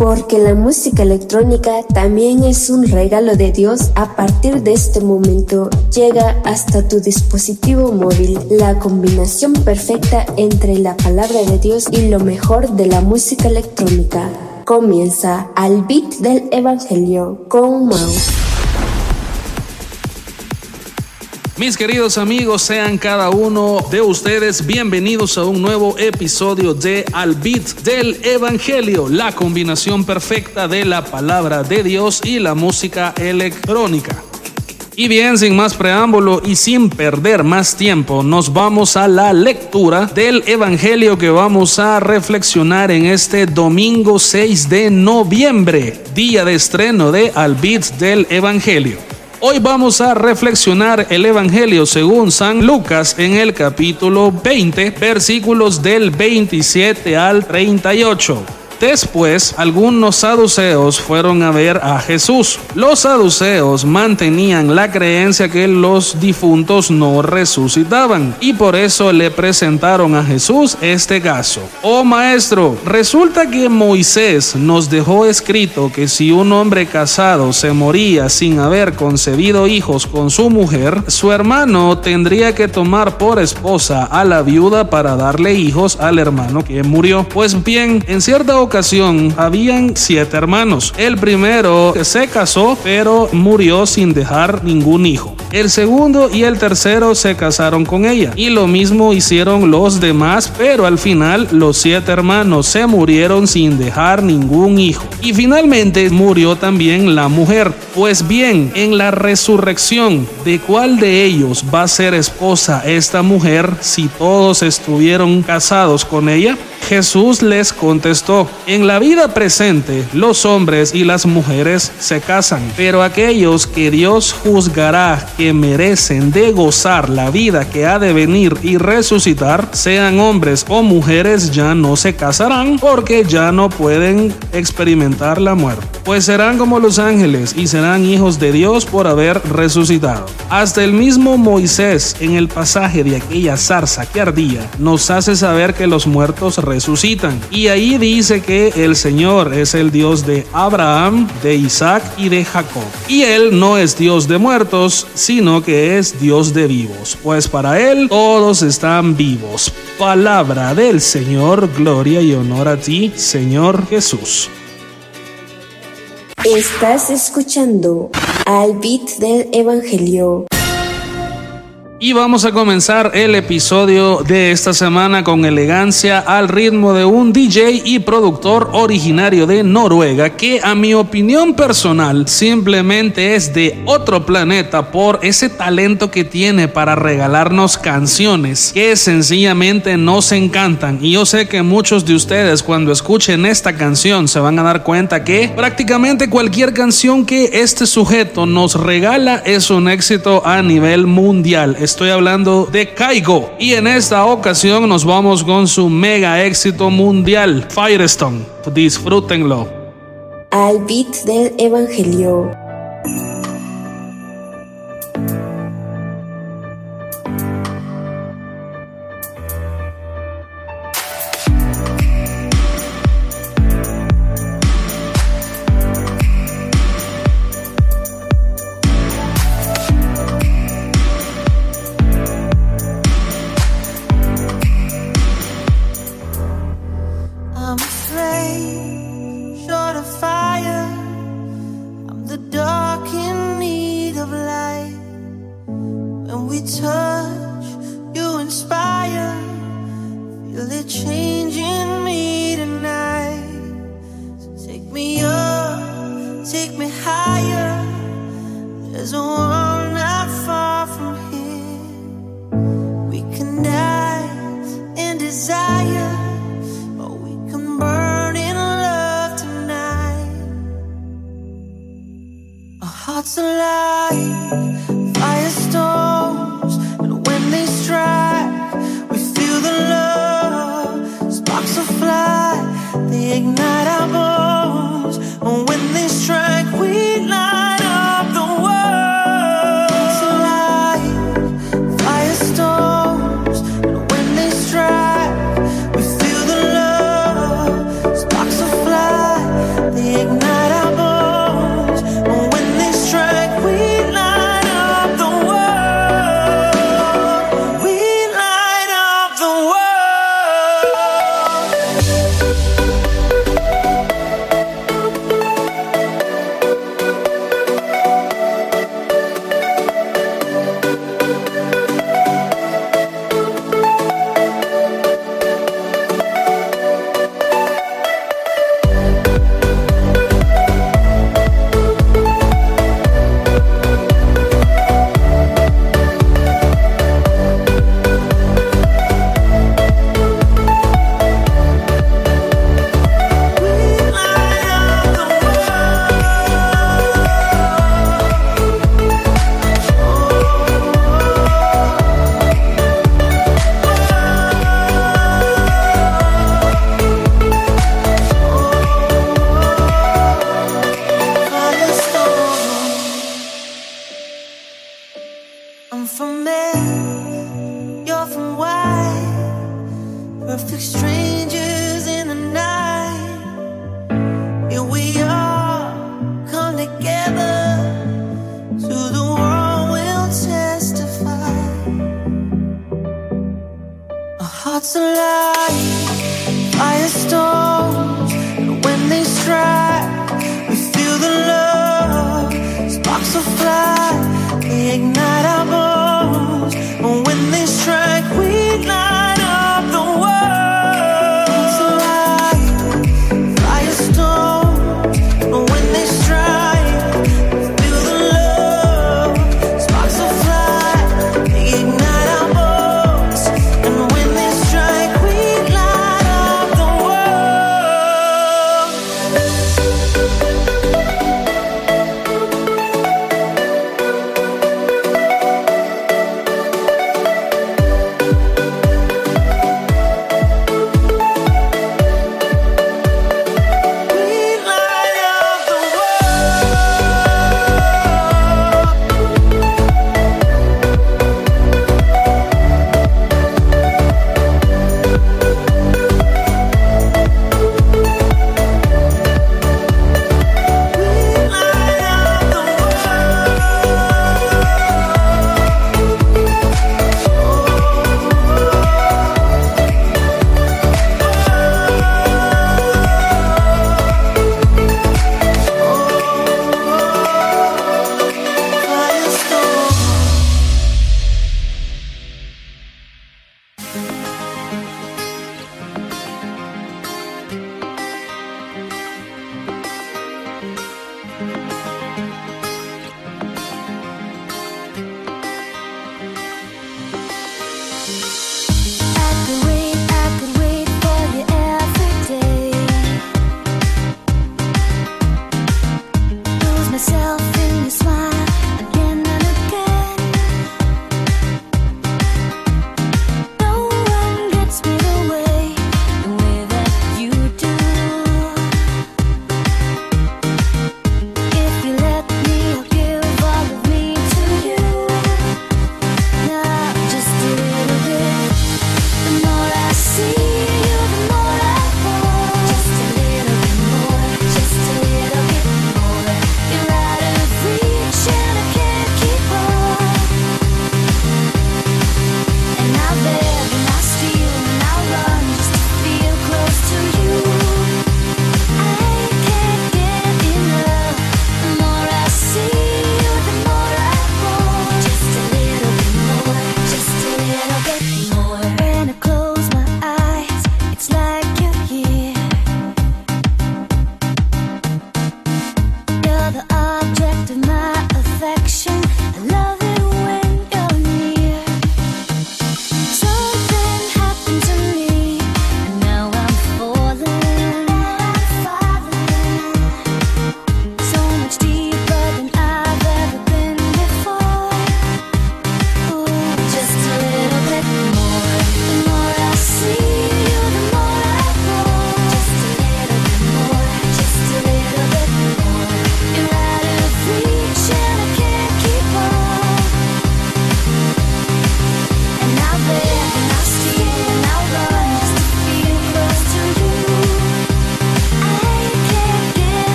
Porque la música electrónica también es un regalo de Dios. A partir de este momento llega hasta tu dispositivo móvil la combinación perfecta entre la palabra de Dios y lo mejor de la música electrónica. Comienza al beat del Evangelio con Mouse. Mis queridos amigos, sean cada uno de ustedes bienvenidos a un nuevo episodio de Al Beat del Evangelio, la combinación perfecta de la palabra de Dios y la música electrónica. Y bien, sin más preámbulo y sin perder más tiempo, nos vamos a la lectura del Evangelio que vamos a reflexionar en este domingo 6 de noviembre, día de estreno de Al Beat del Evangelio. Hoy vamos a reflexionar el Evangelio según San Lucas en el capítulo 20, versículos del 27 al 38. Después, algunos saduceos fueron a ver a Jesús. Los saduceos mantenían la creencia que los difuntos no resucitaban y por eso le presentaron a Jesús este caso. Oh maestro, resulta que Moisés nos dejó escrito que si un hombre casado se moría sin haber concebido hijos con su mujer, su hermano tendría que tomar por esposa a la viuda para darle hijos al hermano que murió. Pues bien, en cierta ocasión, habían siete hermanos. El primero se casó pero murió sin dejar ningún hijo. El segundo y el tercero se casaron con ella y lo mismo hicieron los demás, pero al final los siete hermanos se murieron sin dejar ningún hijo. Y finalmente murió también la mujer. Pues bien, en la resurrección, ¿de cuál de ellos va a ser esposa esta mujer si todos estuvieron casados con ella? Jesús les contestó, en la vida presente los hombres y las mujeres se casan, pero aquellos que Dios juzgará que merecen de gozar la vida que ha de venir y resucitar, sean hombres o mujeres, ya no se casarán porque ya no pueden experimentar la muerte, pues serán como los ángeles y serán hijos de Dios por haber resucitado. Hasta el mismo Moisés en el pasaje de aquella zarza que ardía nos hace saber que los muertos resucitan Y ahí dice que el Señor es el Dios de Abraham, de Isaac y de Jacob. Y Él no es Dios de muertos, sino que es Dios de vivos, pues para Él todos están vivos. Palabra del Señor, gloria y honor a ti, Señor Jesús. Estás escuchando al beat del Evangelio. Y vamos a comenzar el episodio de esta semana con elegancia al ritmo de un DJ y productor originario de Noruega que a mi opinión personal simplemente es de otro planeta por ese talento que tiene para regalarnos canciones que sencillamente nos encantan. Y yo sé que muchos de ustedes cuando escuchen esta canción se van a dar cuenta que prácticamente cualquier canción que este sujeto nos regala es un éxito a nivel mundial estoy hablando de Kaigo. Y en esta ocasión nos vamos con su mega éxito mundial, Firestone. Disfrútenlo. Al beat del Evangelio.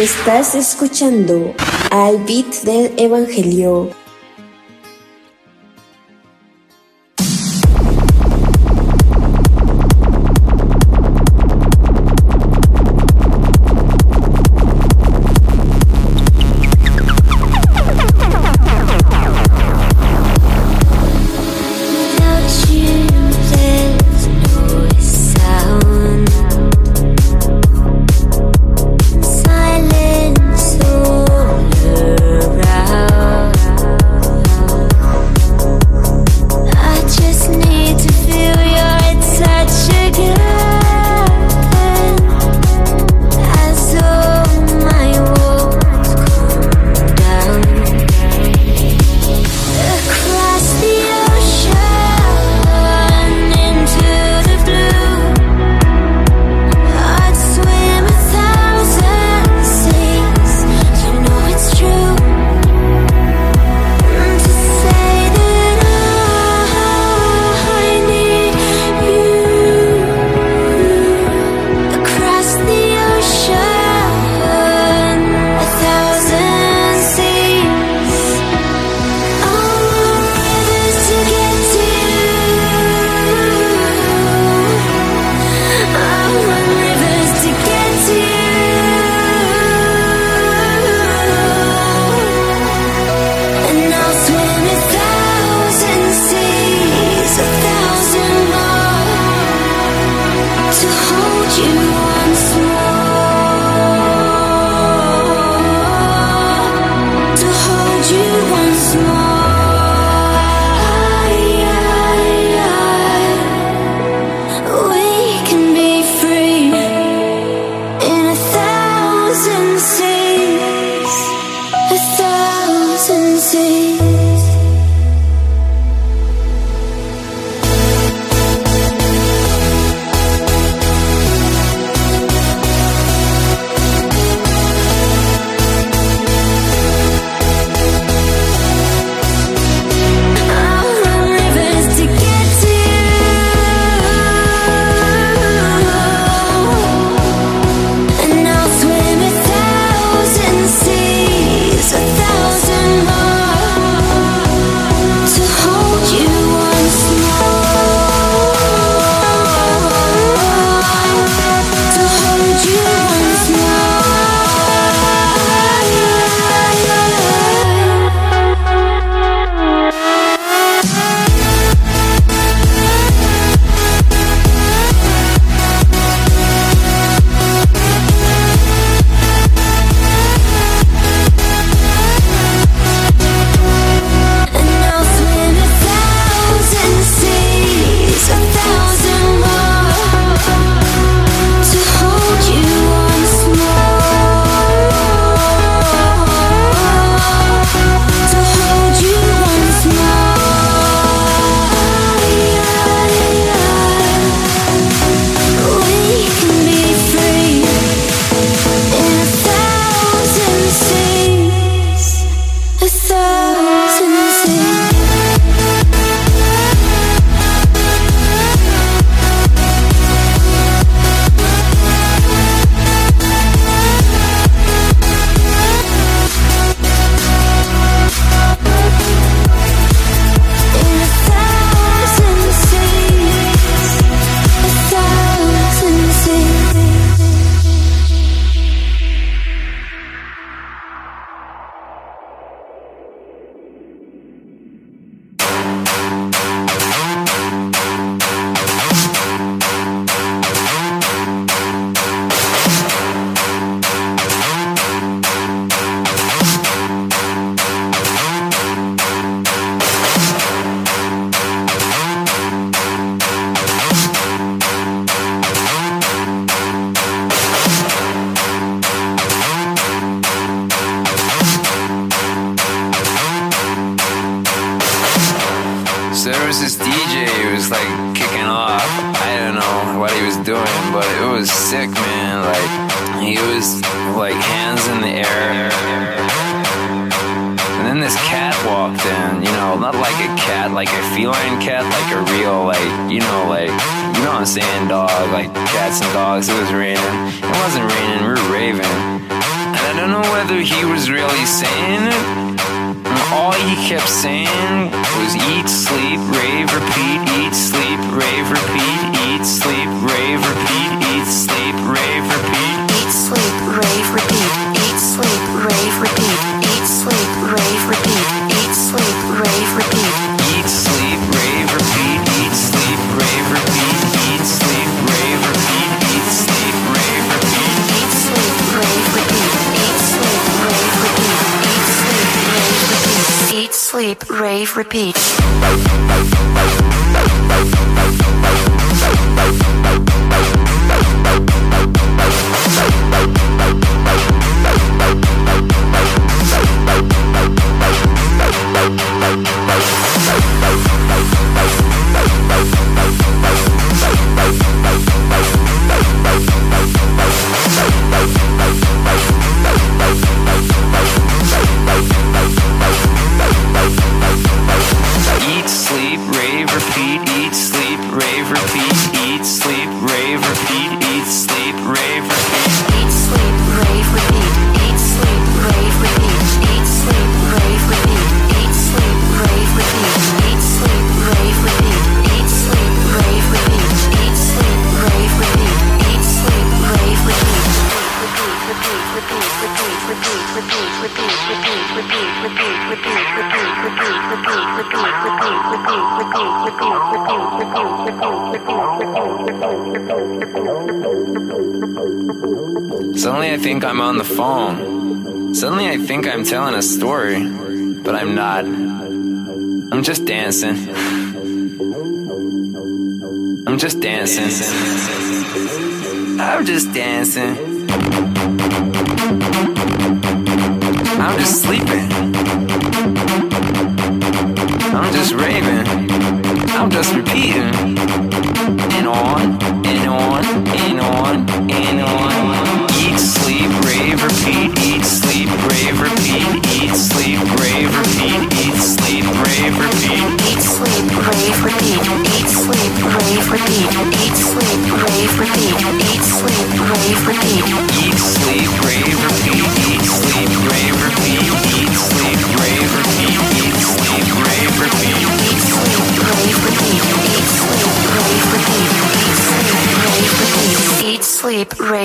Estás escuchando al beat del Evangelio.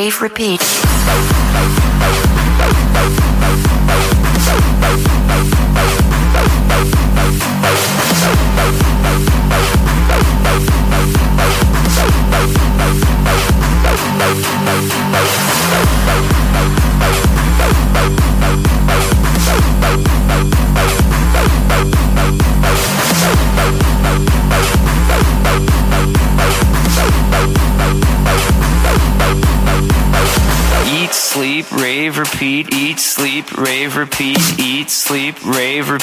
Repeat.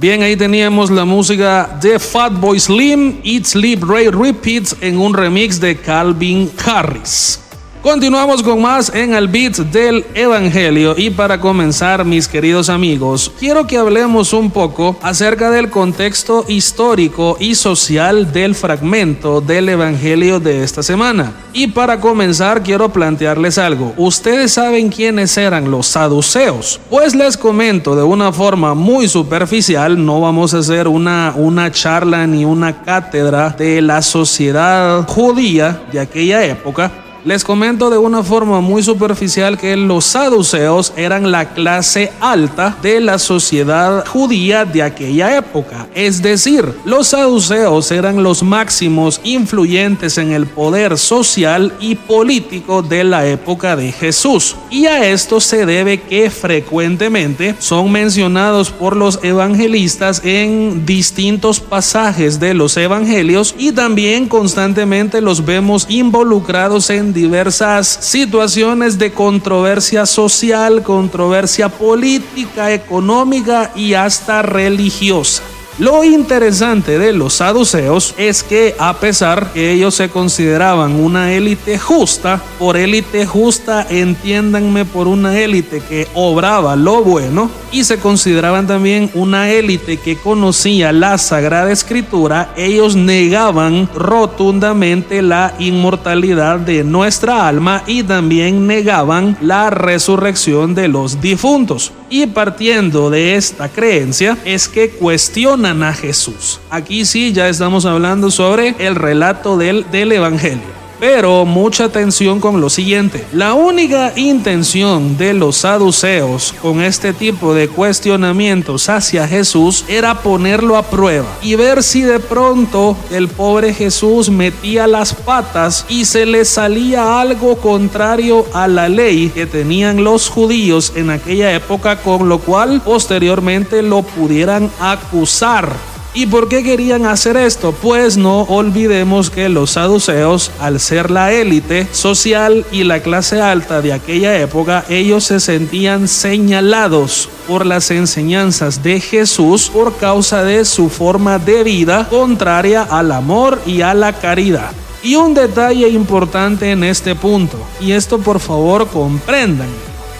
Bien, ahí teníamos la música de Fatboy Slim, Eat Sleep Ray Repeats en un remix de Calvin Harris. Continuamos con más en el beat del Evangelio y para comenzar mis queridos amigos, quiero que hablemos un poco acerca del contexto histórico y social del fragmento del Evangelio de esta semana. Y para comenzar quiero plantearles algo. ¿Ustedes saben quiénes eran los saduceos? Pues les comento de una forma muy superficial, no vamos a hacer una, una charla ni una cátedra de la sociedad judía de aquella época les comento de una forma muy superficial que los saduceos eran la clase alta de la sociedad judía de aquella época. Es decir, los saduceos eran los máximos influyentes en el poder social y político de la época de Jesús. Y a esto se debe que frecuentemente son mencionados por los evangelistas en distintos pasajes de los evangelios y también constantemente los vemos involucrados en diversas situaciones de controversia social, controversia política, económica y hasta religiosa. Lo interesante de los saduceos es que a pesar que ellos se consideraban una élite justa, por élite justa entiéndanme por una élite que obraba lo bueno y se consideraban también una élite que conocía la sagrada escritura, ellos negaban rotundamente la inmortalidad de nuestra alma y también negaban la resurrección de los difuntos. Y partiendo de esta creencia es que cuestionan a Jesús. Aquí sí ya estamos hablando sobre el relato del, del Evangelio. Pero mucha atención con lo siguiente. La única intención de los saduceos con este tipo de cuestionamientos hacia Jesús era ponerlo a prueba y ver si de pronto el pobre Jesús metía las patas y se le salía algo contrario a la ley que tenían los judíos en aquella época, con lo cual posteriormente lo pudieran acusar ¿Y por qué querían hacer esto? Pues no olvidemos que los saduceos, al ser la élite social y la clase alta de aquella época, ellos se sentían señalados por las enseñanzas de Jesús por causa de su forma de vida contraria al amor y a la caridad. Y un detalle importante en este punto, y esto por favor comprendan,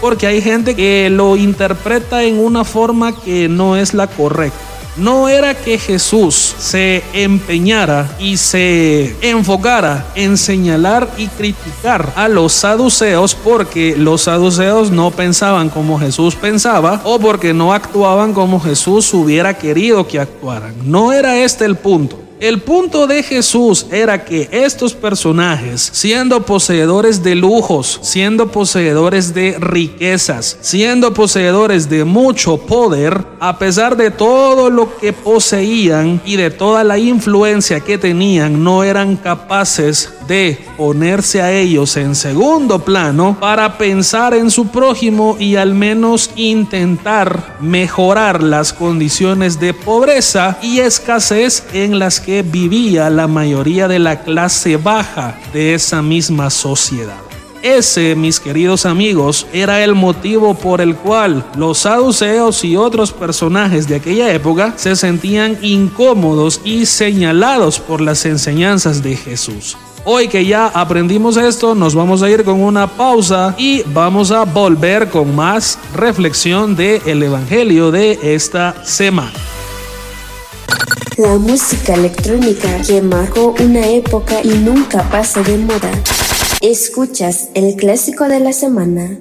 porque hay gente que lo interpreta en una forma que no es la correcta no era que Jesús se empeñara y se enfocara en señalar y criticar a los saduceos porque los saduceos no pensaban como Jesús pensaba o porque no actuaban como Jesús hubiera querido que actuaran. No era este el punto. El punto de Jesús era que estos personajes, siendo poseedores de lujos, siendo poseedores de riquezas, siendo poseedores de mucho poder, a pesar de todo lo que poseían y de toda la influencia que tenían, no eran capaces de ponerse a ellos en segundo plano para pensar en su prójimo y al menos intentar mejorar las condiciones de pobreza y escasez en las que vivía la mayoría de la clase baja de esa misma sociedad. Ese, mis queridos amigos, era el motivo por el cual los saduceos y otros personajes de aquella época se sentían incómodos y señalados por las enseñanzas de Jesús. Hoy que ya aprendimos esto, nos vamos a ir con una pausa y vamos a volver con más reflexión del el Evangelio de esta semana. La música electrónica que marcó una época y nunca pasa de moda. Escuchas el clásico de la semana.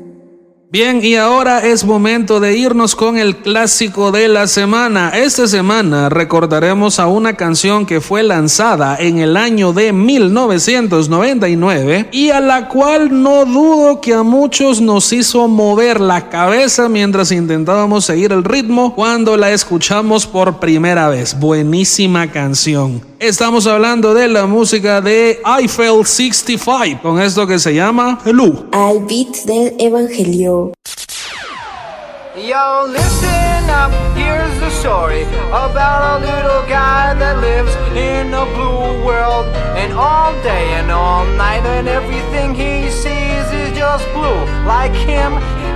Bien, y ahora es momento de irnos con el clásico de la semana. Esta semana recordaremos a una canción que fue lanzada en el año de 1999 y a la cual no dudo que a muchos nos hizo mover la cabeza mientras intentábamos seguir el ritmo cuando la escuchamos por primera vez. Buenísima canción. Estamos hablando de la música de Eiffel 65 con esto que se llama Hello. Al beat del Evangelio. Yo, listen up, here's the story about a little guy that lives in a blue world. And all day and all night, and everything he sees is just blue. Like him,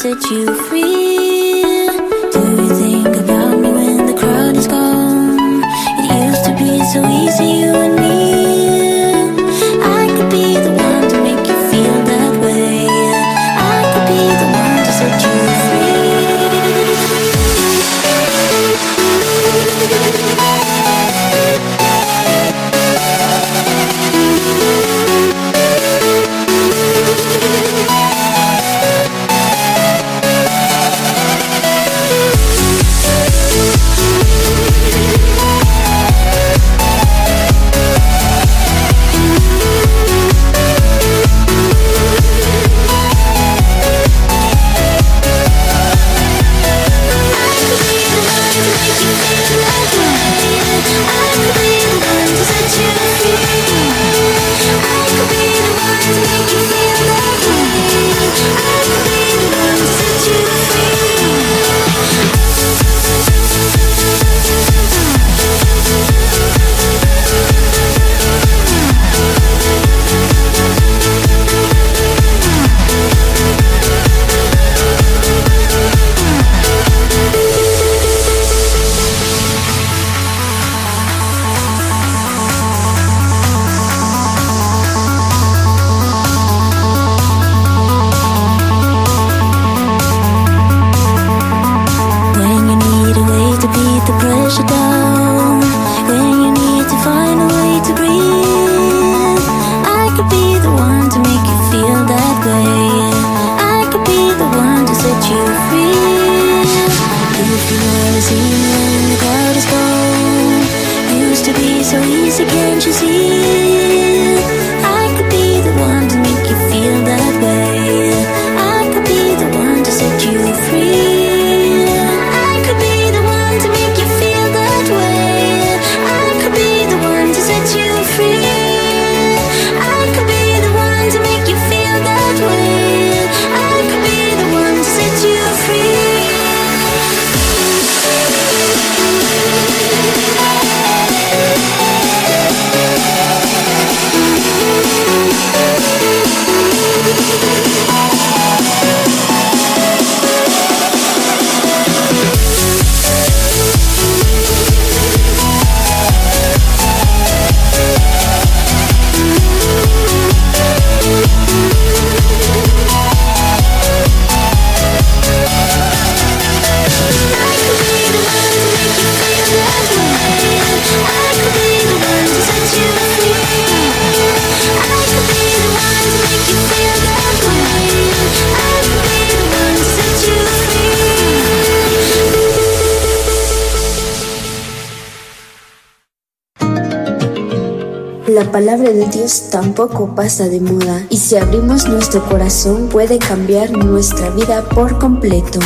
set you free. La palabra de Dios tampoco pasa de moda y si abrimos nuestro corazón puede cambiar nuestra vida por completo.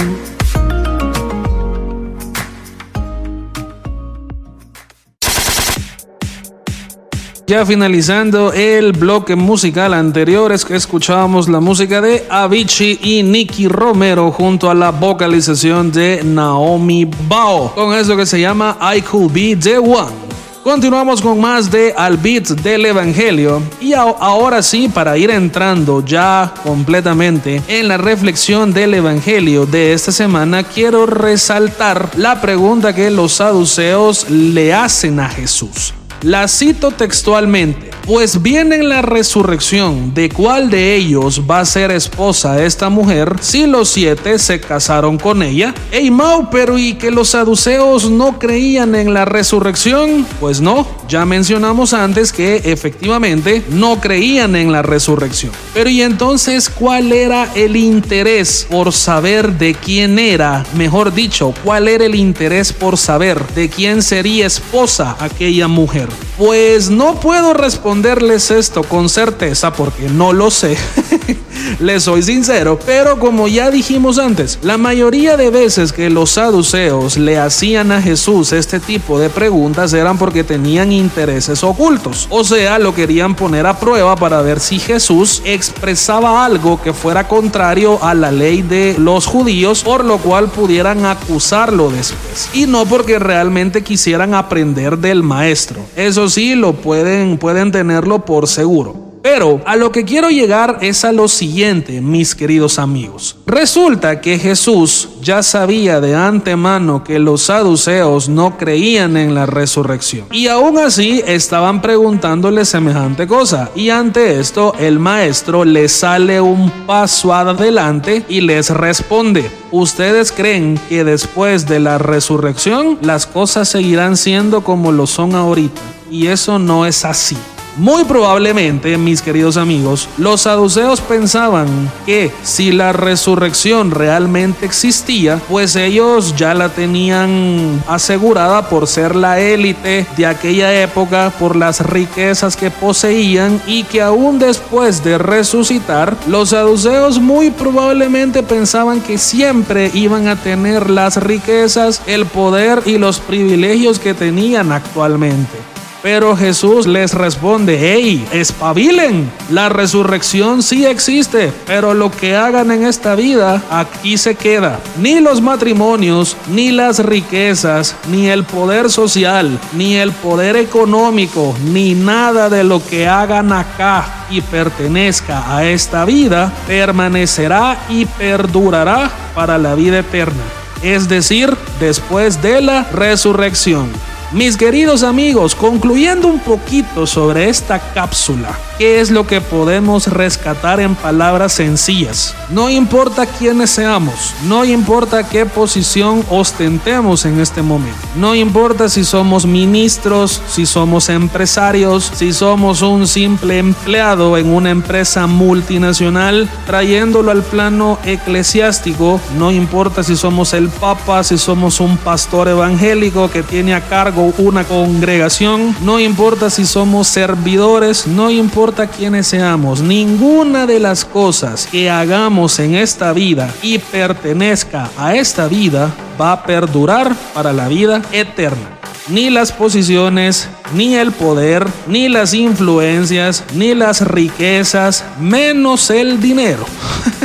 Ya finalizando el bloque musical anterior es que escuchábamos la música de Avicii y Nicky Romero junto a la vocalización de Naomi Bao con eso que se llama I Could Be The One. Continuamos con más de Al Beat del Evangelio y ahora sí para ir entrando ya completamente en la reflexión del Evangelio de esta semana quiero resaltar la pregunta que los saduceos le hacen a Jesús. La cito textualmente. Pues viene en la resurrección de cuál de ellos va a ser esposa esta mujer si los siete se casaron con ella. Ey Mau, pero ¿y que los saduceos no creían en la resurrección? Pues no, ya mencionamos antes que efectivamente no creían en la resurrección. Pero ¿y entonces cuál era el interés por saber de quién era? Mejor dicho, ¿cuál era el interés por saber de quién sería esposa aquella mujer? Pues no puedo responderles esto con certeza porque no lo sé. Les soy sincero, pero como ya dijimos antes, la mayoría de veces que los saduceos le hacían a Jesús este tipo de preguntas eran porque tenían intereses ocultos. O sea, lo querían poner a prueba para ver si Jesús expresaba algo que fuera contrario a la ley de los judíos, por lo cual pudieran acusarlo después. Y no porque realmente quisieran aprender del maestro. Eso sí, lo pueden, pueden tenerlo por seguro. Pero a lo que quiero llegar es a lo siguiente, mis queridos amigos. Resulta que Jesús ya sabía de antemano que los saduceos no creían en la resurrección. Y aún así estaban preguntándole semejante cosa. Y ante esto el maestro les sale un paso adelante y les responde. ¿Ustedes creen que después de la resurrección las cosas seguirán siendo como lo son ahorita? Y eso no es así. Muy probablemente, mis queridos amigos, los saduceos pensaban que si la resurrección realmente existía, pues ellos ya la tenían asegurada por ser la élite de aquella época, por las riquezas que poseían y que aún después de resucitar, los saduceos muy probablemente pensaban que siempre iban a tener las riquezas, el poder y los privilegios que tenían actualmente. Pero Jesús les responde, hey, espabilen, la resurrección sí existe, pero lo que hagan en esta vida aquí se queda. Ni los matrimonios, ni las riquezas, ni el poder social, ni el poder económico, ni nada de lo que hagan acá y pertenezca a esta vida, permanecerá y perdurará para la vida eterna. Es decir, después de la resurrección. Mis queridos amigos, concluyendo un poquito sobre esta cápsula, ¿qué es lo que podemos rescatar en palabras sencillas? No importa quiénes seamos, no importa qué posición ostentemos en este momento, no importa si somos ministros, si somos empresarios, si somos un simple empleado en una empresa multinacional, trayéndolo al plano eclesiástico, no importa si somos el papa, si somos un pastor evangélico que tiene a cargo una congregación, no importa si somos servidores, no importa quiénes seamos, ninguna de las cosas que hagamos en esta vida y pertenezca a esta vida va a perdurar para la vida eterna. Ni las posiciones, ni el poder, ni las influencias, ni las riquezas, menos el dinero.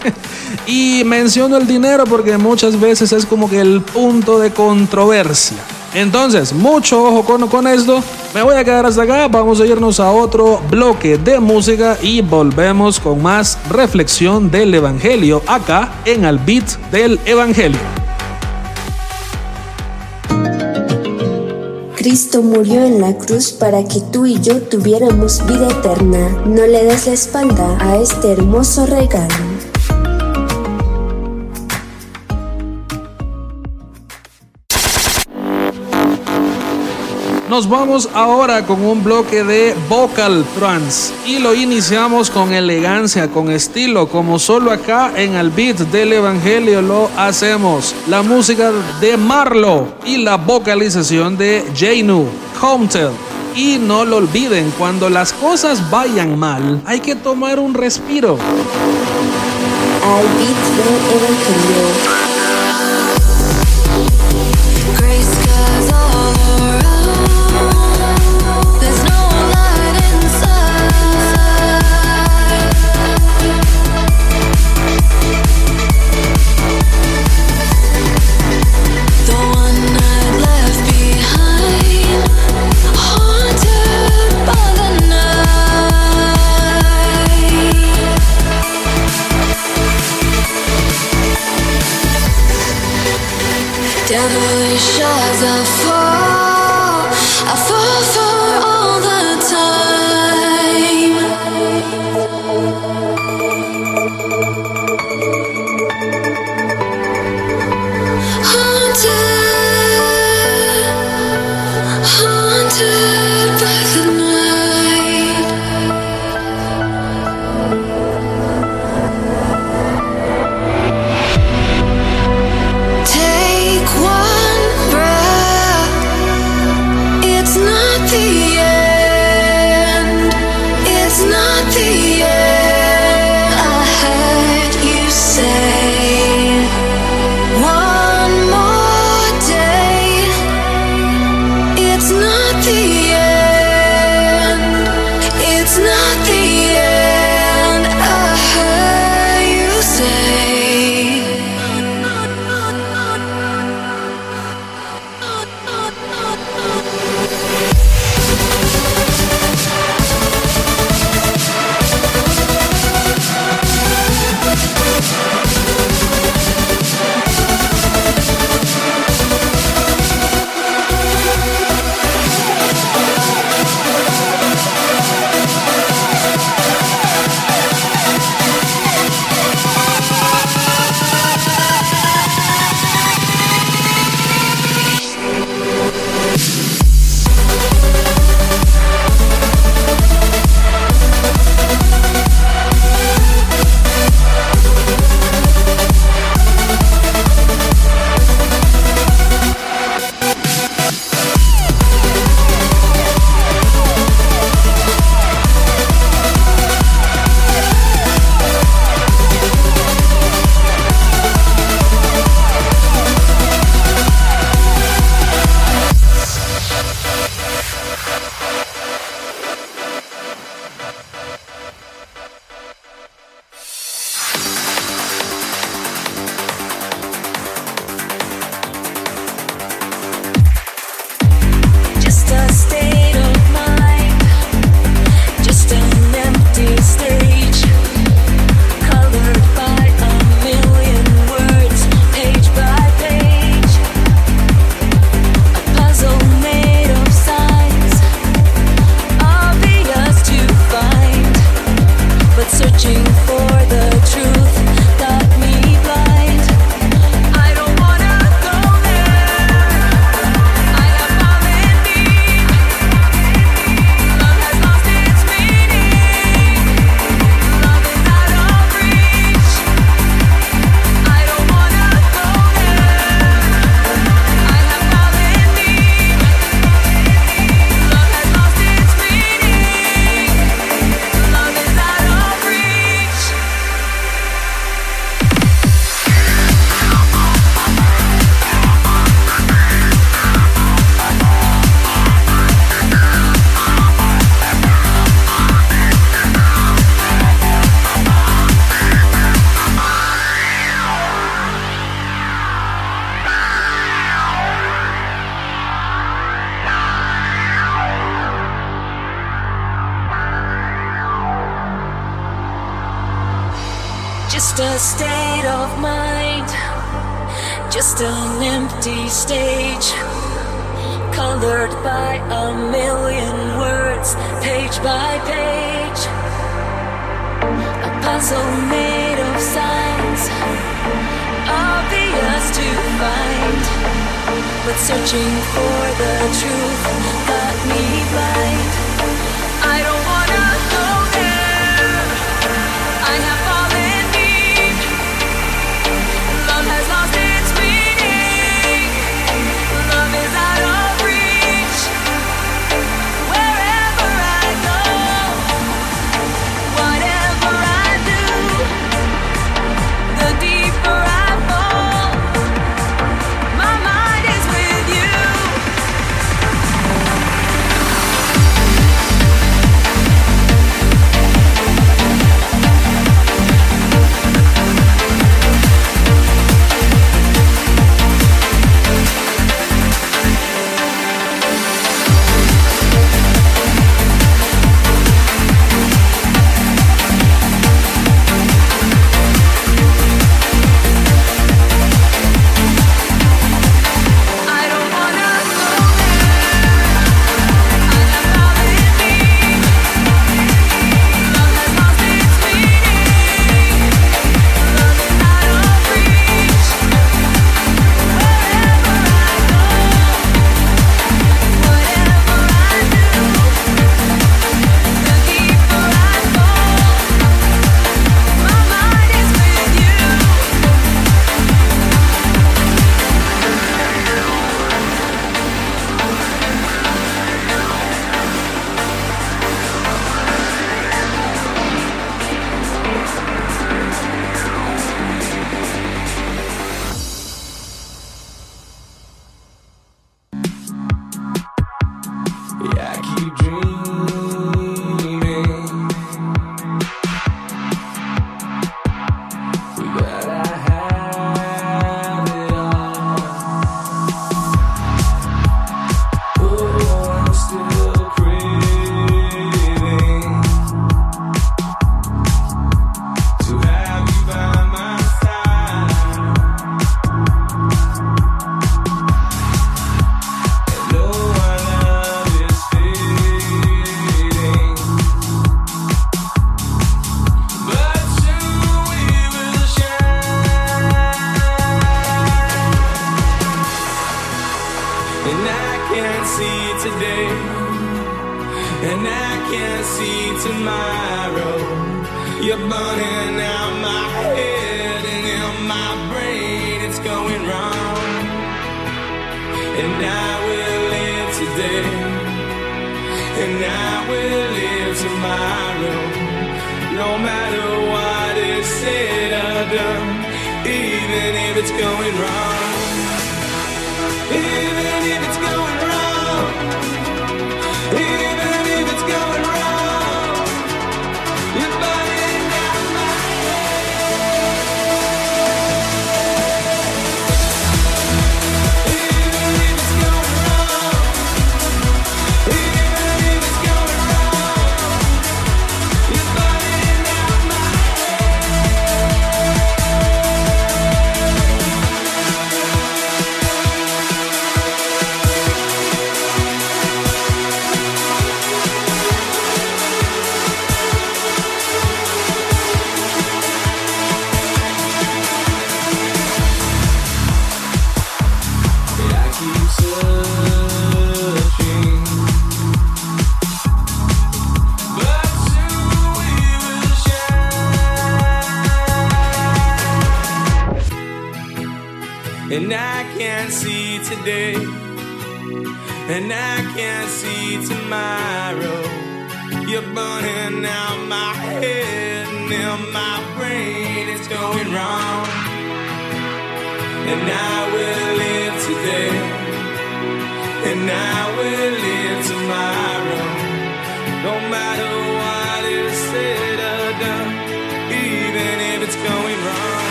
y menciono el dinero porque muchas veces es como que el punto de controversia. Entonces, mucho ojo con, con esto. Me voy a quedar hasta acá. Vamos a irnos a otro bloque de música y volvemos con más reflexión del Evangelio acá en Al Beat del Evangelio. Cristo murió en la cruz para que tú y yo tuviéramos vida eterna. No le des la espalda a este hermoso regalo. Nos vamos ahora con un bloque de vocal trance y lo iniciamos con elegancia, con estilo, como solo acá en el beat del Evangelio lo hacemos. La música de Marlo y la vocalización de Janu, Hometown. Y no lo olviden, cuando las cosas vayan mal, hay que tomar un respiro. Del Evangelio.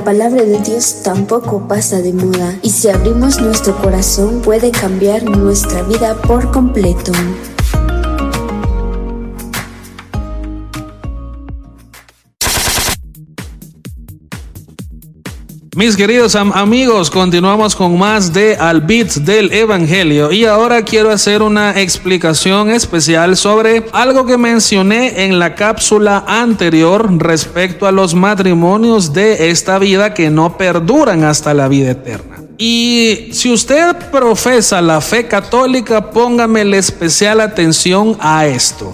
La palabra de Dios tampoco pasa de moda y si abrimos nuestro corazón puede cambiar nuestra vida por completo. Mis queridos am- amigos, continuamos con más de Al Beat del Evangelio y ahora quiero hacer una explicación especial sobre algo que mencioné en la cápsula anterior respecto a los matrimonios de esta vida que no perduran hasta la vida eterna. Y si usted profesa la fe católica, póngame la especial atención a esto.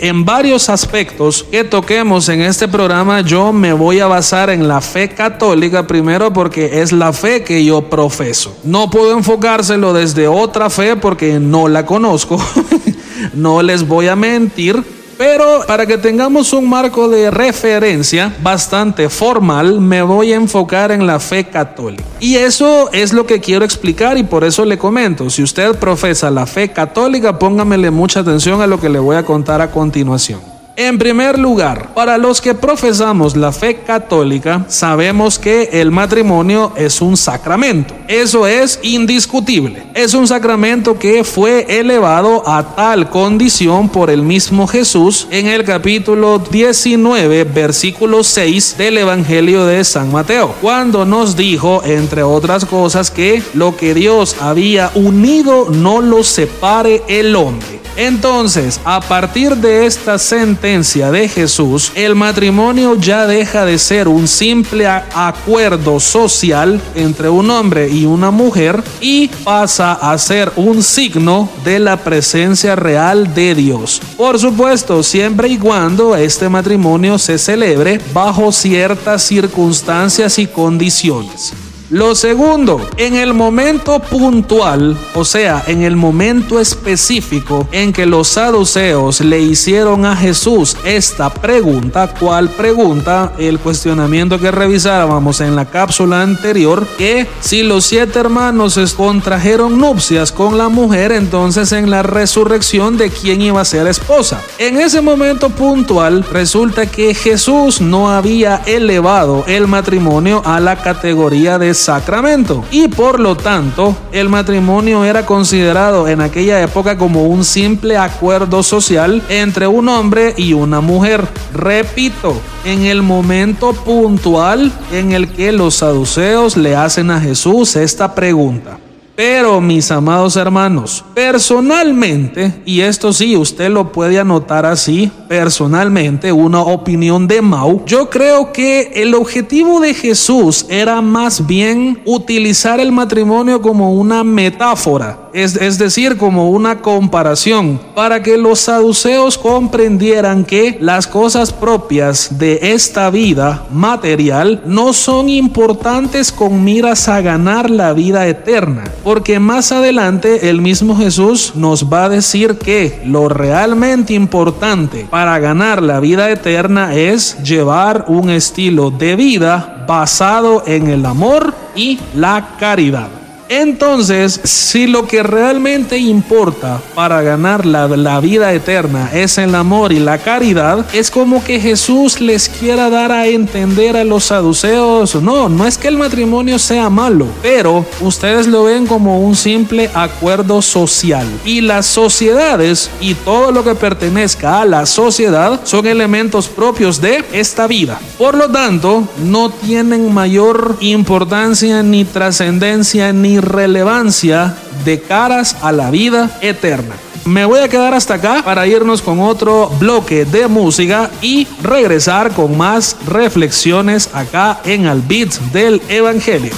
En varios aspectos que toquemos en este programa, yo me voy a basar en la fe católica primero porque es la fe que yo profeso. No puedo enfocárselo desde otra fe porque no la conozco. no les voy a mentir. Pero para que tengamos un marco de referencia bastante formal, me voy a enfocar en la fe católica. Y eso es lo que quiero explicar y por eso le comento. Si usted profesa la fe católica, póngamele mucha atención a lo que le voy a contar a continuación. En primer lugar, para los que profesamos la fe católica, sabemos que el matrimonio es un sacramento. Eso es indiscutible. Es un sacramento que fue elevado a tal condición por el mismo Jesús en el capítulo 19, versículo 6 del Evangelio de San Mateo, cuando nos dijo, entre otras cosas, que lo que Dios había unido no lo separe el hombre. Entonces, a partir de esta sentencia de Jesús, el matrimonio ya deja de ser un simple acuerdo social entre un hombre y una mujer y pasa a ser un signo de la presencia real de Dios. Por supuesto, siempre y cuando este matrimonio se celebre bajo ciertas circunstancias y condiciones. Lo segundo, en el momento puntual, o sea, en el momento específico en que los saduceos le hicieron a Jesús esta pregunta, ¿cuál pregunta? El cuestionamiento que revisábamos en la cápsula anterior, que si los siete hermanos contrajeron nupcias con la mujer, entonces en la resurrección de quién iba a ser esposa. En ese momento puntual, resulta que Jesús no había elevado el matrimonio a la categoría de sacramento y por lo tanto el matrimonio era considerado en aquella época como un simple acuerdo social entre un hombre y una mujer. Repito, en el momento puntual en el que los saduceos le hacen a Jesús esta pregunta. Pero mis amados hermanos, personalmente, y esto sí, usted lo puede anotar así, personalmente, una opinión de Mau, yo creo que el objetivo de Jesús era más bien utilizar el matrimonio como una metáfora, es, es decir, como una comparación, para que los saduceos comprendieran que las cosas propias de esta vida material no son importantes con miras a ganar la vida eterna, porque más adelante el mismo Jesús nos va a decir que lo realmente importante para ganar la vida eterna es llevar un estilo de vida basado en el amor y la caridad. Entonces, si lo que realmente importa para ganar la, la vida eterna es el amor y la caridad, es como que Jesús les quiera dar a entender a los saduceos, no, no es que el matrimonio sea malo, pero ustedes lo ven como un simple acuerdo social. Y las sociedades y todo lo que pertenezca a la sociedad son elementos propios de esta vida. Por lo tanto, no tienen mayor importancia ni trascendencia ni relevancia de caras a la vida eterna. Me voy a quedar hasta acá para irnos con otro bloque de música y regresar con más reflexiones acá en Al Beat del Evangelio.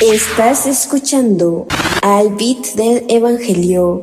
Estás escuchando al beat del Evangelio.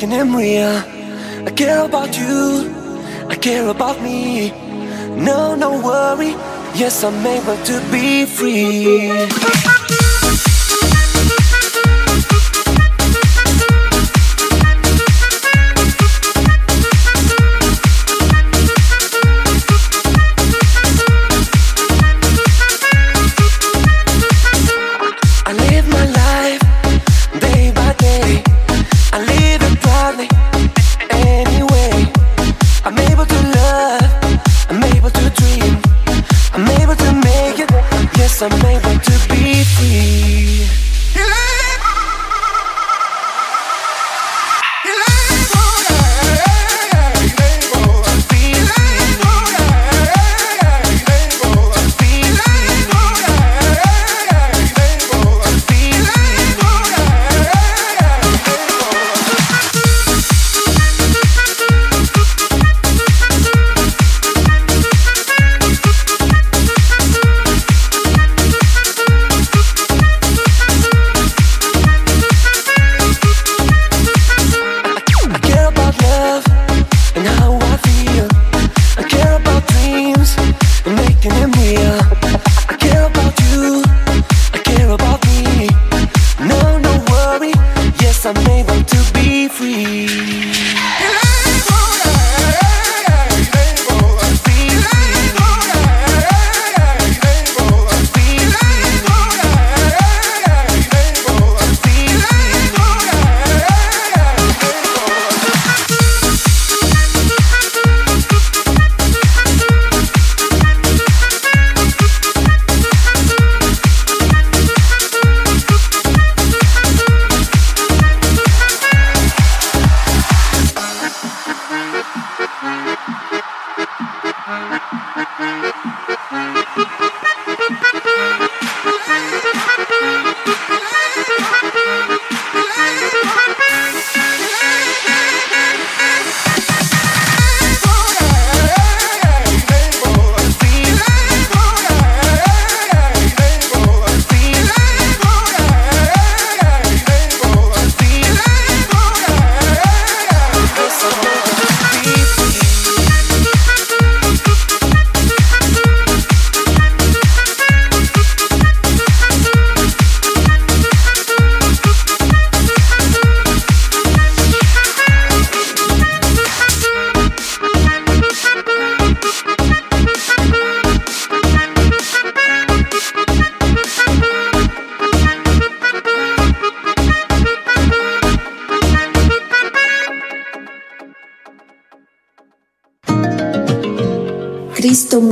Making them real. I care about you. I care about me. No, no worry. Yes, I'm able to be free.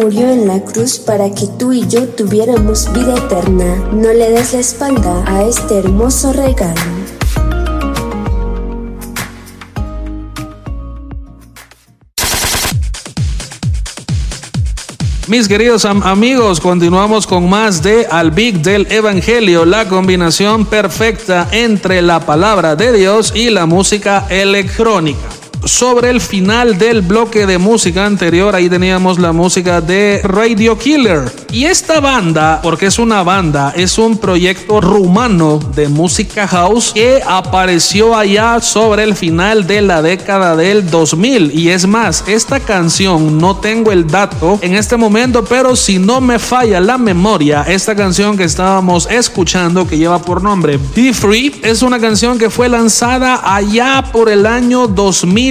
Murió en la cruz para que tú y yo tuviéramos vida eterna. No le des la espalda a este hermoso regalo. Mis queridos am- amigos, continuamos con más de Al Big del Evangelio, la combinación perfecta entre la palabra de Dios y la música electrónica. Sobre el final del bloque de música anterior, ahí teníamos la música de Radio Killer. Y esta banda, porque es una banda, es un proyecto rumano de música house que apareció allá sobre el final de la década del 2000. Y es más, esta canción no tengo el dato en este momento, pero si no me falla la memoria, esta canción que estábamos escuchando, que lleva por nombre Be Free, es una canción que fue lanzada allá por el año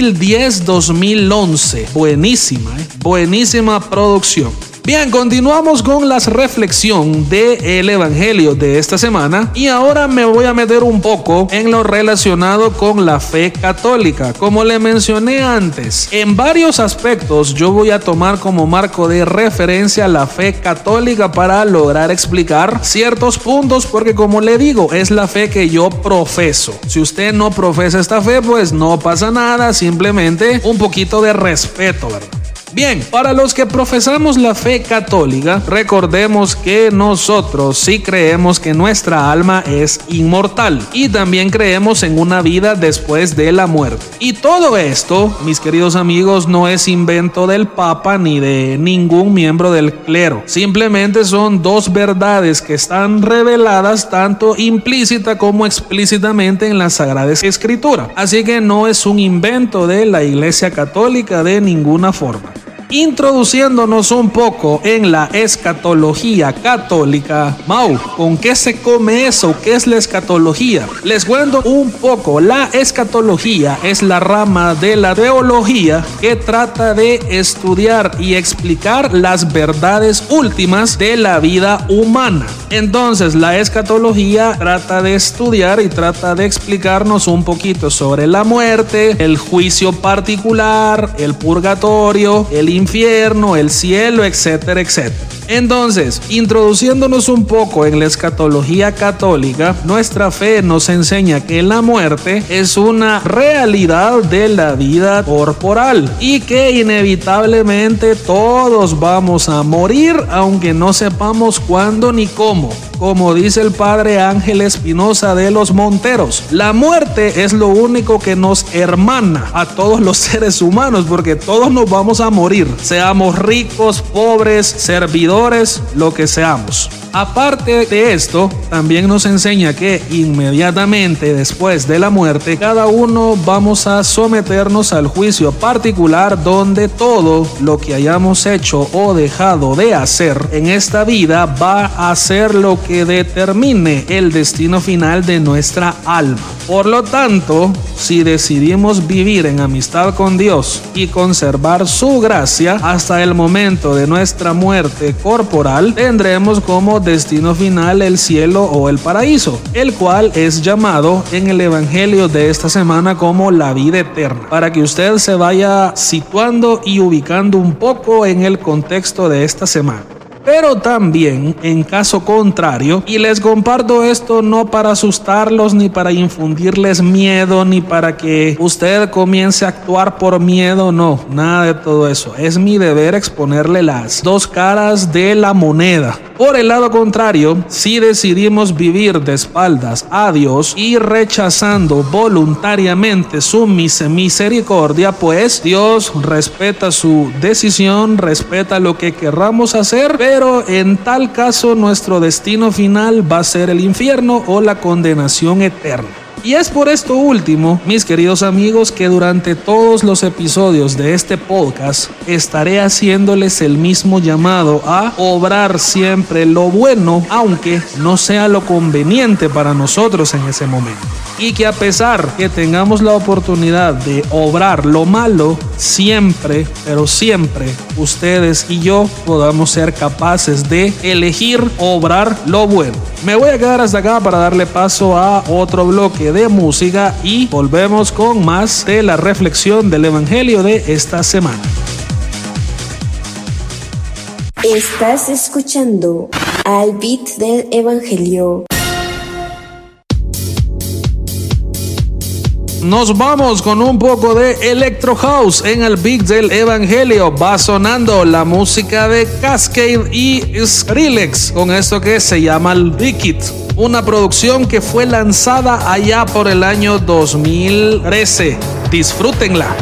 2010-2011. Buenísima, ¿eh? buenísima producción. Bien, continuamos con la reflexión del Evangelio de esta semana y ahora me voy a meter un poco en lo relacionado con la fe católica. Como le mencioné antes, en varios aspectos yo voy a tomar como marco de referencia la fe católica para lograr explicar ciertos puntos porque como le digo, es la fe que yo profeso. Si usted no profesa esta fe, pues no pasa nada, simplemente un poquito de respeto, ¿verdad? Bien, para los que profesamos la fe católica, recordemos que nosotros sí creemos que nuestra alma es inmortal y también creemos en una vida después de la muerte. Y todo esto, mis queridos amigos, no es invento del Papa ni de ningún miembro del clero. Simplemente son dos verdades que están reveladas tanto implícita como explícitamente en la Sagrada Escritura. Así que no es un invento de la Iglesia Católica de ninguna forma. Introduciéndonos un poco en la escatología católica. Mau, ¿con qué se come eso? ¿Qué es la escatología? Les cuento un poco. La escatología es la rama de la teología que trata de estudiar y explicar las verdades últimas de la vida humana. Entonces, la escatología trata de estudiar y trata de explicarnos un poquito sobre la muerte, el juicio particular, el purgatorio, el infierno, el cielo, etcétera, etcétera. Entonces, introduciéndonos un poco en la escatología católica, nuestra fe nos enseña que la muerte es una realidad de la vida corporal y que inevitablemente todos vamos a morir aunque no sepamos cuándo ni cómo. Como dice el padre Ángel Espinosa de los Monteros, la muerte es lo único que nos hermana a todos los seres humanos porque todos nos vamos a morir, seamos ricos, pobres, servidores, lo que seamos. Aparte de esto, también nos enseña que inmediatamente después de la muerte, cada uno vamos a someternos al juicio particular donde todo lo que hayamos hecho o dejado de hacer en esta vida va a ser lo que determine el destino final de nuestra alma. Por lo tanto, si decidimos vivir en amistad con Dios y conservar su gracia hasta el momento de nuestra muerte corporal, tendremos como destino final el cielo o el paraíso, el cual es llamado en el Evangelio de esta semana como la vida eterna, para que usted se vaya situando y ubicando un poco en el contexto de esta semana pero también en caso contrario, y les comparto esto no para asustarlos ni para infundirles miedo ni para que usted comience a actuar por miedo, no, nada de todo eso. Es mi deber exponerle las dos caras de la moneda. Por el lado contrario, si decidimos vivir de espaldas a Dios y rechazando voluntariamente su misericordia, pues Dios respeta su decisión, respeta lo que querramos hacer, en tal caso nuestro destino final va a ser el infierno o la condenación eterna. Y es por esto último, mis queridos amigos, que durante todos los episodios de este podcast estaré haciéndoles el mismo llamado a obrar siempre lo bueno, aunque no sea lo conveniente para nosotros en ese momento. Y que a pesar que tengamos la oportunidad de obrar lo malo, siempre, pero siempre, ustedes y yo podamos ser capaces de elegir obrar lo bueno. Me voy a quedar hasta acá para darle paso a otro bloque de música y volvemos con más de la reflexión del Evangelio de esta semana. Estás escuchando al beat del Evangelio. Nos vamos con un poco de Electro House en el Big del Evangelio. Va sonando la música de Cascade y Skrillex con esto que se llama Big It. Una producción que fue lanzada allá por el año 2013. Disfrútenla.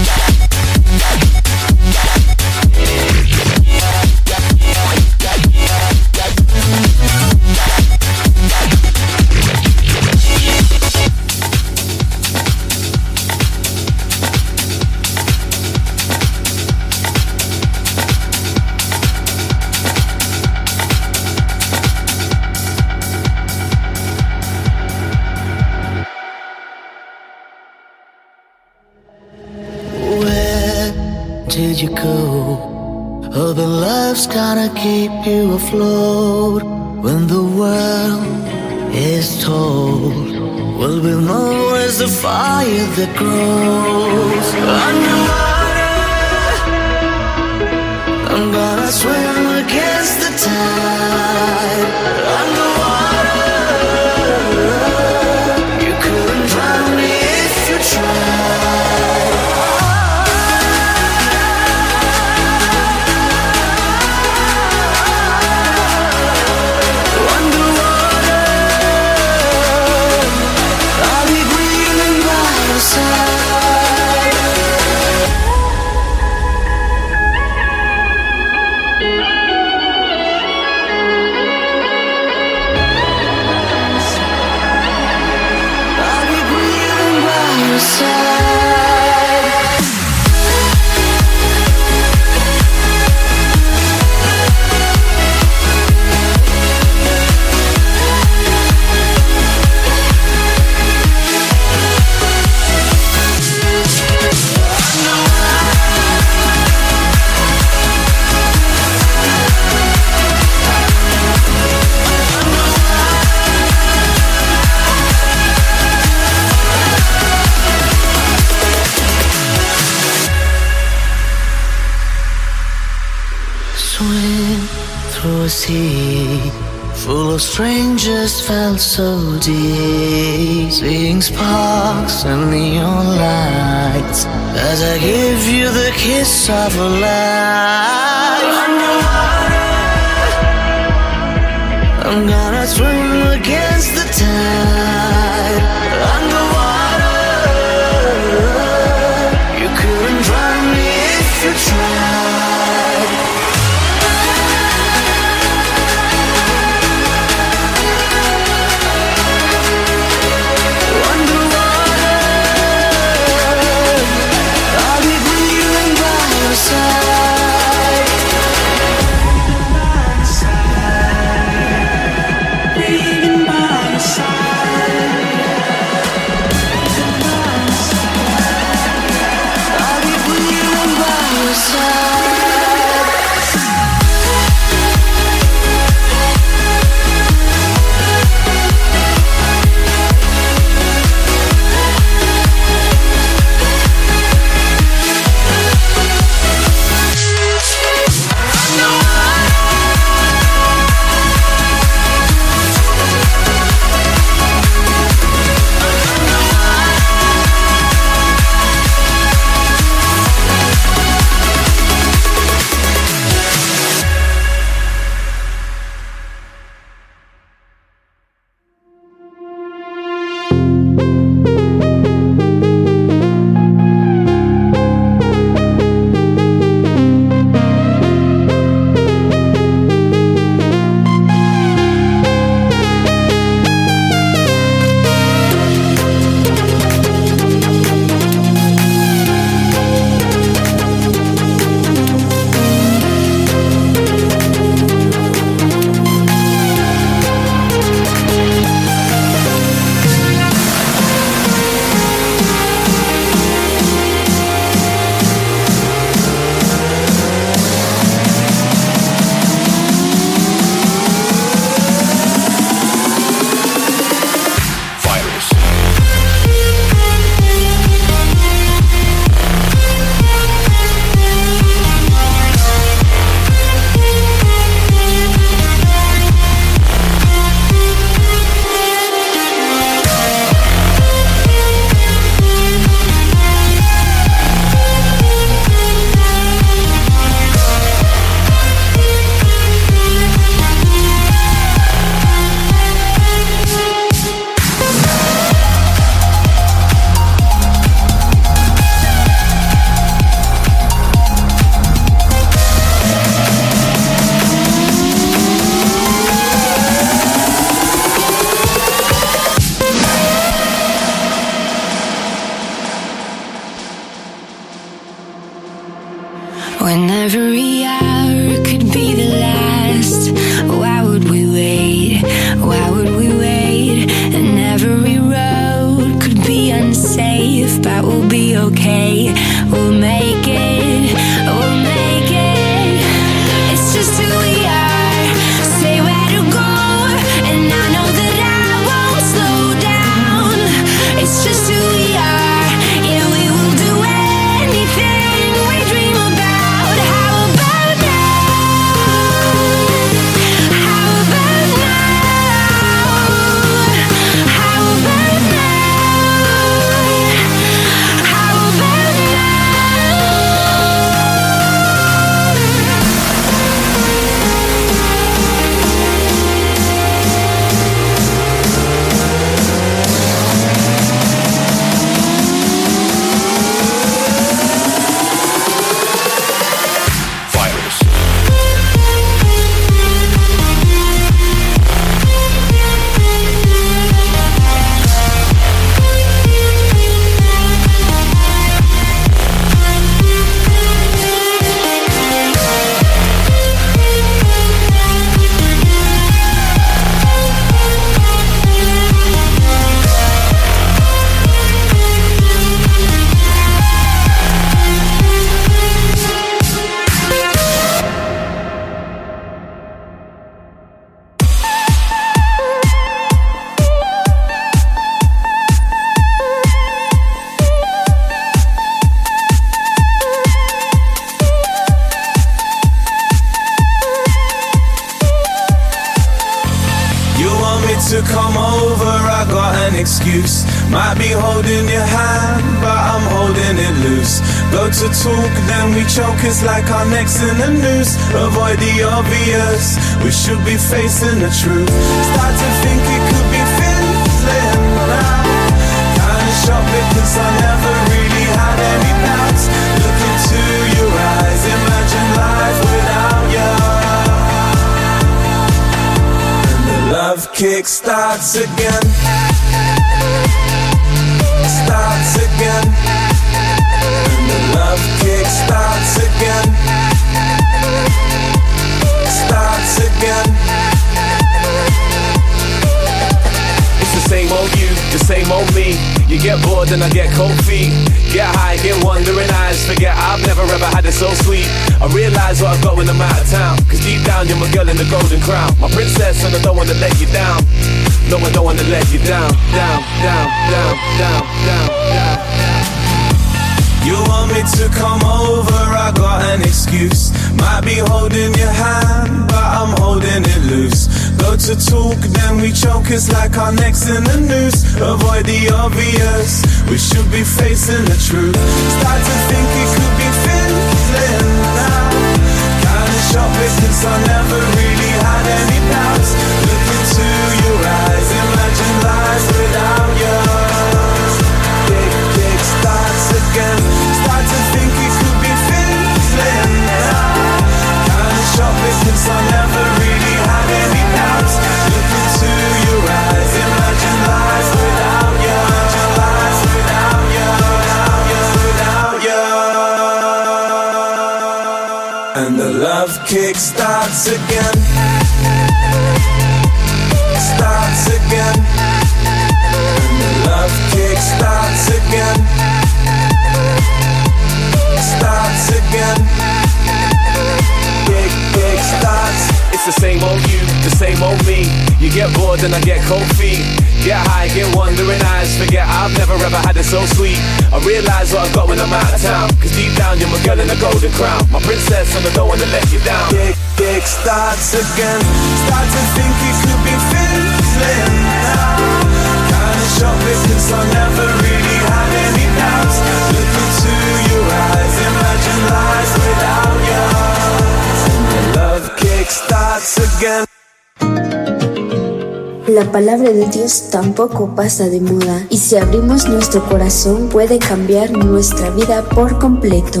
tampoco pasa de moda y si abrimos nuestro corazón puede cambiar nuestra vida por completo.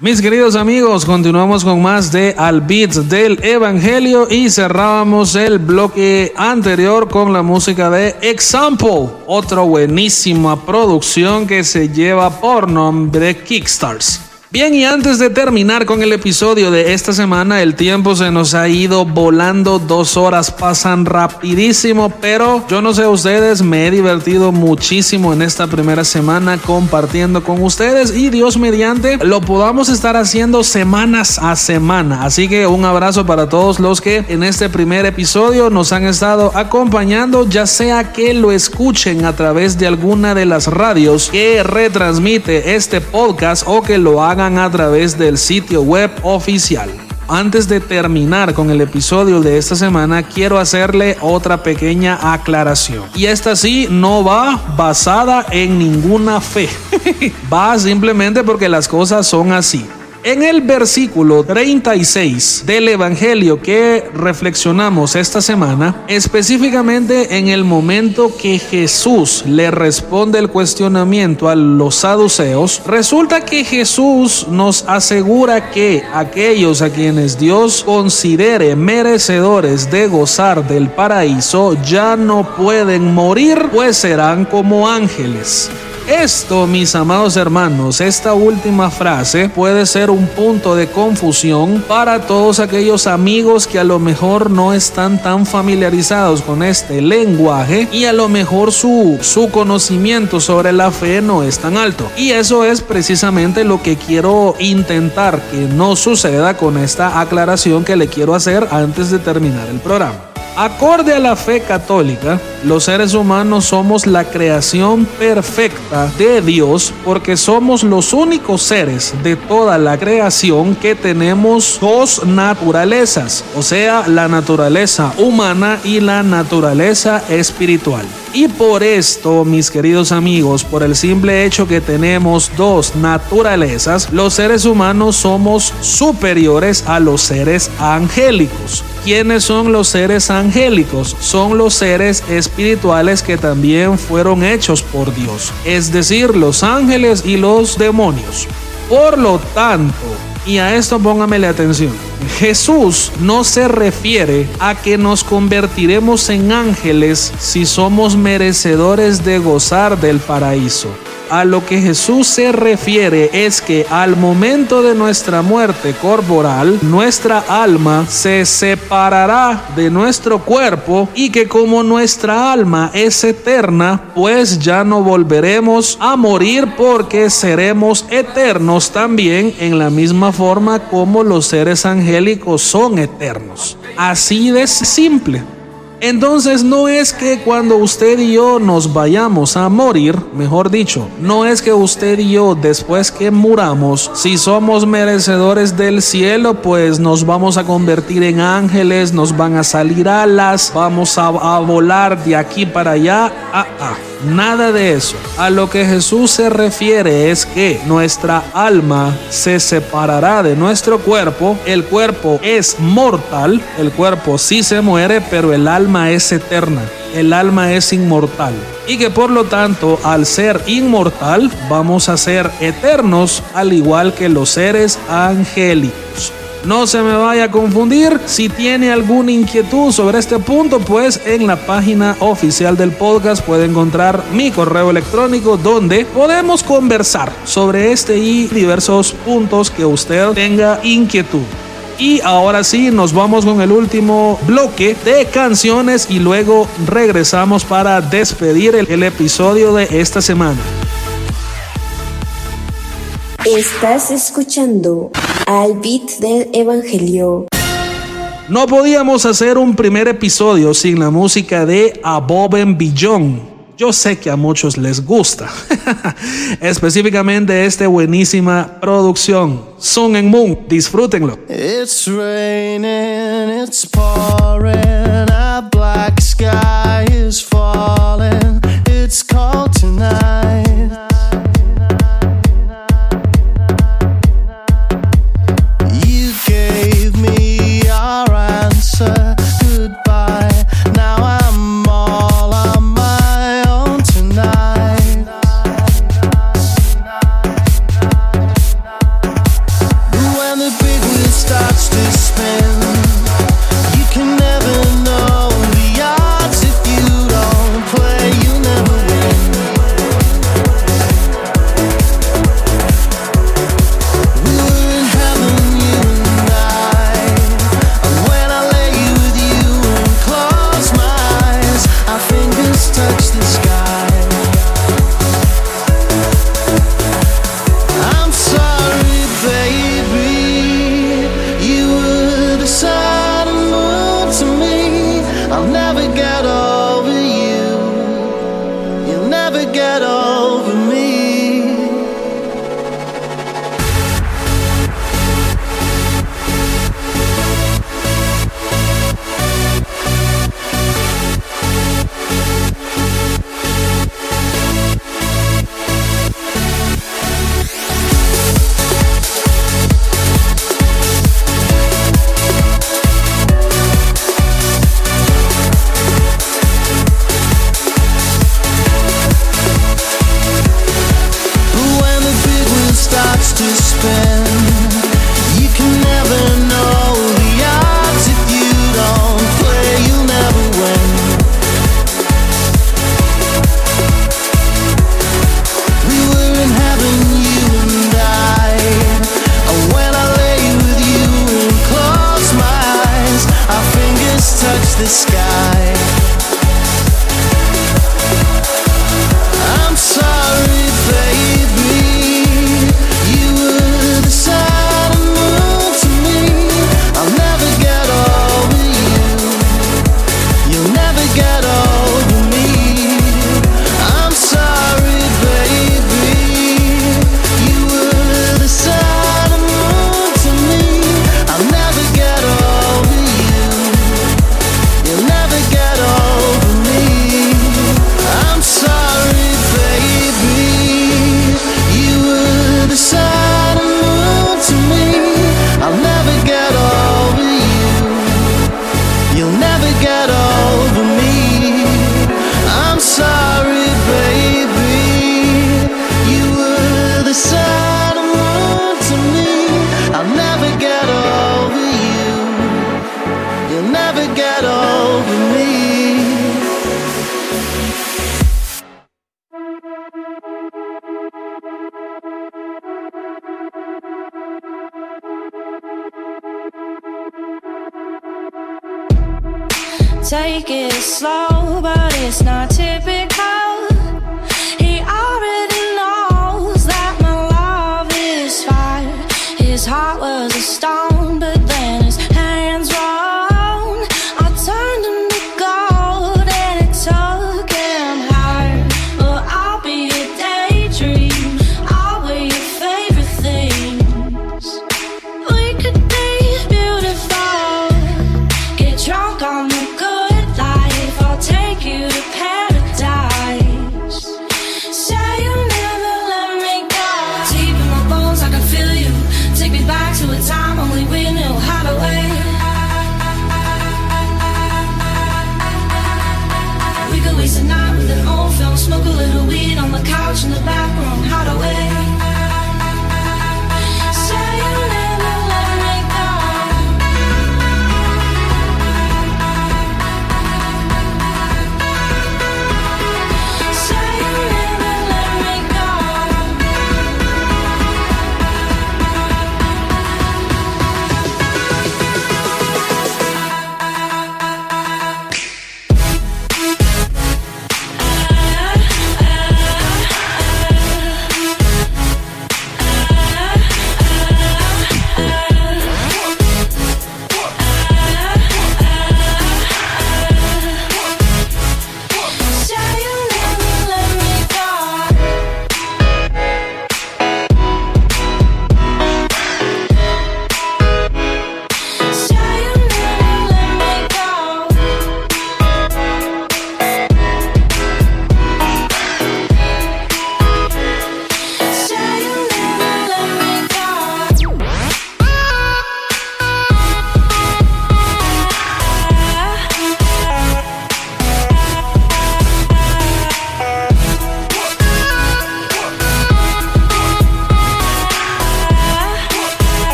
Mis queridos amigos, continuamos con más de Al Beat del Evangelio y cerrábamos el bloque anterior con la música de Example, otra buenísima producción que se lleva por nombre Kickstars. Bien, y antes de terminar con el episodio de esta semana, el tiempo se nos ha ido volando, dos horas pasan rapidísimo, pero yo no sé ustedes, me he divertido muchísimo en esta primera semana compartiendo con ustedes y Dios mediante lo podamos estar haciendo semanas a semana. Así que un abrazo para todos los que en este primer episodio nos han estado acompañando, ya sea que lo escuchen a través de alguna de las radios que retransmite este podcast o que lo hagan a través del sitio web oficial. Antes de terminar con el episodio de esta semana, quiero hacerle otra pequeña aclaración. Y esta sí no va basada en ninguna fe. va simplemente porque las cosas son así. En el versículo 36 del Evangelio que reflexionamos esta semana, específicamente en el momento que Jesús le responde el cuestionamiento a los saduceos, resulta que Jesús nos asegura que aquellos a quienes Dios considere merecedores de gozar del paraíso ya no pueden morir, pues serán como ángeles. Esto, mis amados hermanos, esta última frase puede ser un punto de confusión para todos aquellos amigos que a lo mejor no están tan familiarizados con este lenguaje y a lo mejor su, su conocimiento sobre la fe no es tan alto. Y eso es precisamente lo que quiero intentar que no suceda con esta aclaración que le quiero hacer antes de terminar el programa. Acorde a la fe católica, los seres humanos somos la creación perfecta de Dios porque somos los únicos seres de toda la creación que tenemos dos naturalezas, o sea, la naturaleza humana y la naturaleza espiritual. Y por esto, mis queridos amigos, por el simple hecho que tenemos dos naturalezas, los seres humanos somos superiores a los seres angélicos. ¿Quiénes son los seres angélicos? Son los seres espirituales que también fueron hechos por Dios, es decir, los ángeles y los demonios. Por lo tanto, y a esto póngamele atención. Jesús no se refiere a que nos convertiremos en ángeles si somos merecedores de gozar del paraíso. A lo que Jesús se refiere es que al momento de nuestra muerte corporal, nuestra alma se separará de nuestro cuerpo y que como nuestra alma es eterna, pues ya no volveremos a morir porque seremos eternos también en la misma forma como los seres angélicos son eternos. Así de simple. Entonces no es que cuando usted y yo nos vayamos a morir, mejor dicho, no es que usted y yo después que muramos, si somos merecedores del cielo, pues nos vamos a convertir en ángeles, nos van a salir alas, vamos a, volar de aquí para allá. Ah, ah. Nada de eso. A lo que Jesús se refiere es que nuestra alma se separará de nuestro cuerpo. El cuerpo es mortal, el cuerpo sí se muere, pero el alma es eterna. El alma es inmortal. Y que por lo tanto, al ser inmortal, vamos a ser eternos, al igual que los seres angélicos. No se me vaya a confundir. Si tiene alguna inquietud sobre este punto, pues en la página oficial del podcast puede encontrar mi correo electrónico donde podemos conversar sobre este y diversos puntos que usted tenga inquietud. Y ahora sí, nos vamos con el último bloque de canciones y luego regresamos para despedir el, episodio de esta semana. Estás escuchando al beat del Evangelio. No podíamos hacer un primer episodio sin la música de Above and Beyond. Yo sé que a muchos les gusta. Específicamente esta buenísima producción. Sun and Moon. Disfrútenlo. It's raining, it's pouring, a black sky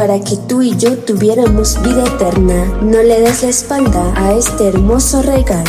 para que tú y yo tuviéramos vida eterna. No le des la espalda a este hermoso regalo.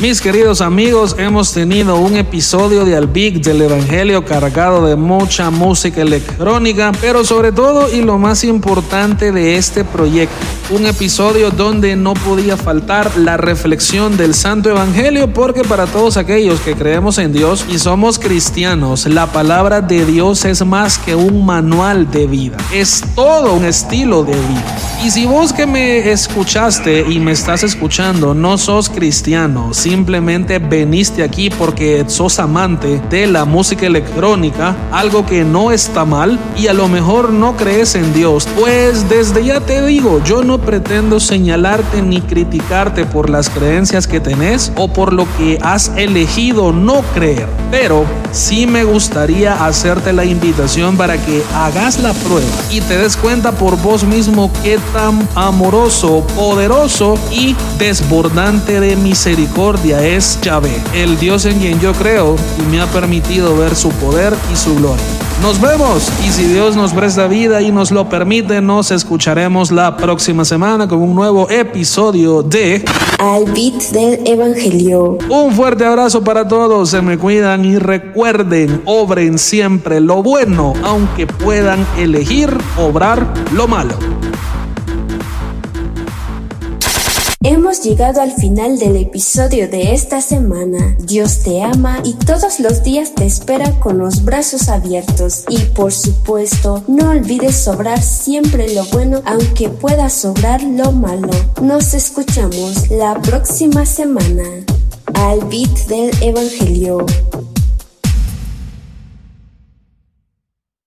Mis queridos amigos, hemos tenido un episodio de Al Big del Evangelio cargado de mucha música electrónica, pero sobre todo y lo más importante de este proyecto, un episodio donde no podía faltar la reflexión del Santo Evangelio, porque para todos aquellos que creemos en Dios y somos cristianos, la palabra de Dios es más que un manual de vida, es todo un estilo de vida. Y si vos que me escuchaste y me estás escuchando no sos cristiano, simplemente veniste aquí porque sos amante de la música electrónica, algo que no está mal y a lo mejor no crees en Dios, pues desde ya te digo, yo no pretendo señalarte ni criticarte por las creencias que tenés o por lo que has elegido no creer, pero sí me gustaría hacerte la invitación para que hagas la prueba y te des cuenta por vos mismo qué tan amoroso, poderoso y desbordante de misericordia es Yahvé, el Dios en quien yo creo y me ha permitido ver su poder y su gloria. Nos vemos y si Dios nos presta vida y nos lo permite, nos escucharemos la próxima semana con un nuevo episodio de Al beat del Evangelio. Un fuerte abrazo para todos, se me cuidan y recuerden, obren siempre lo bueno, aunque puedan elegir obrar lo malo. Hemos llegado al final del episodio de esta semana. Dios te ama y todos los días te espera con los brazos abiertos. Y por supuesto, no olvides sobrar siempre lo bueno, aunque pueda sobrar lo malo. Nos escuchamos la próxima semana. Al beat del Evangelio.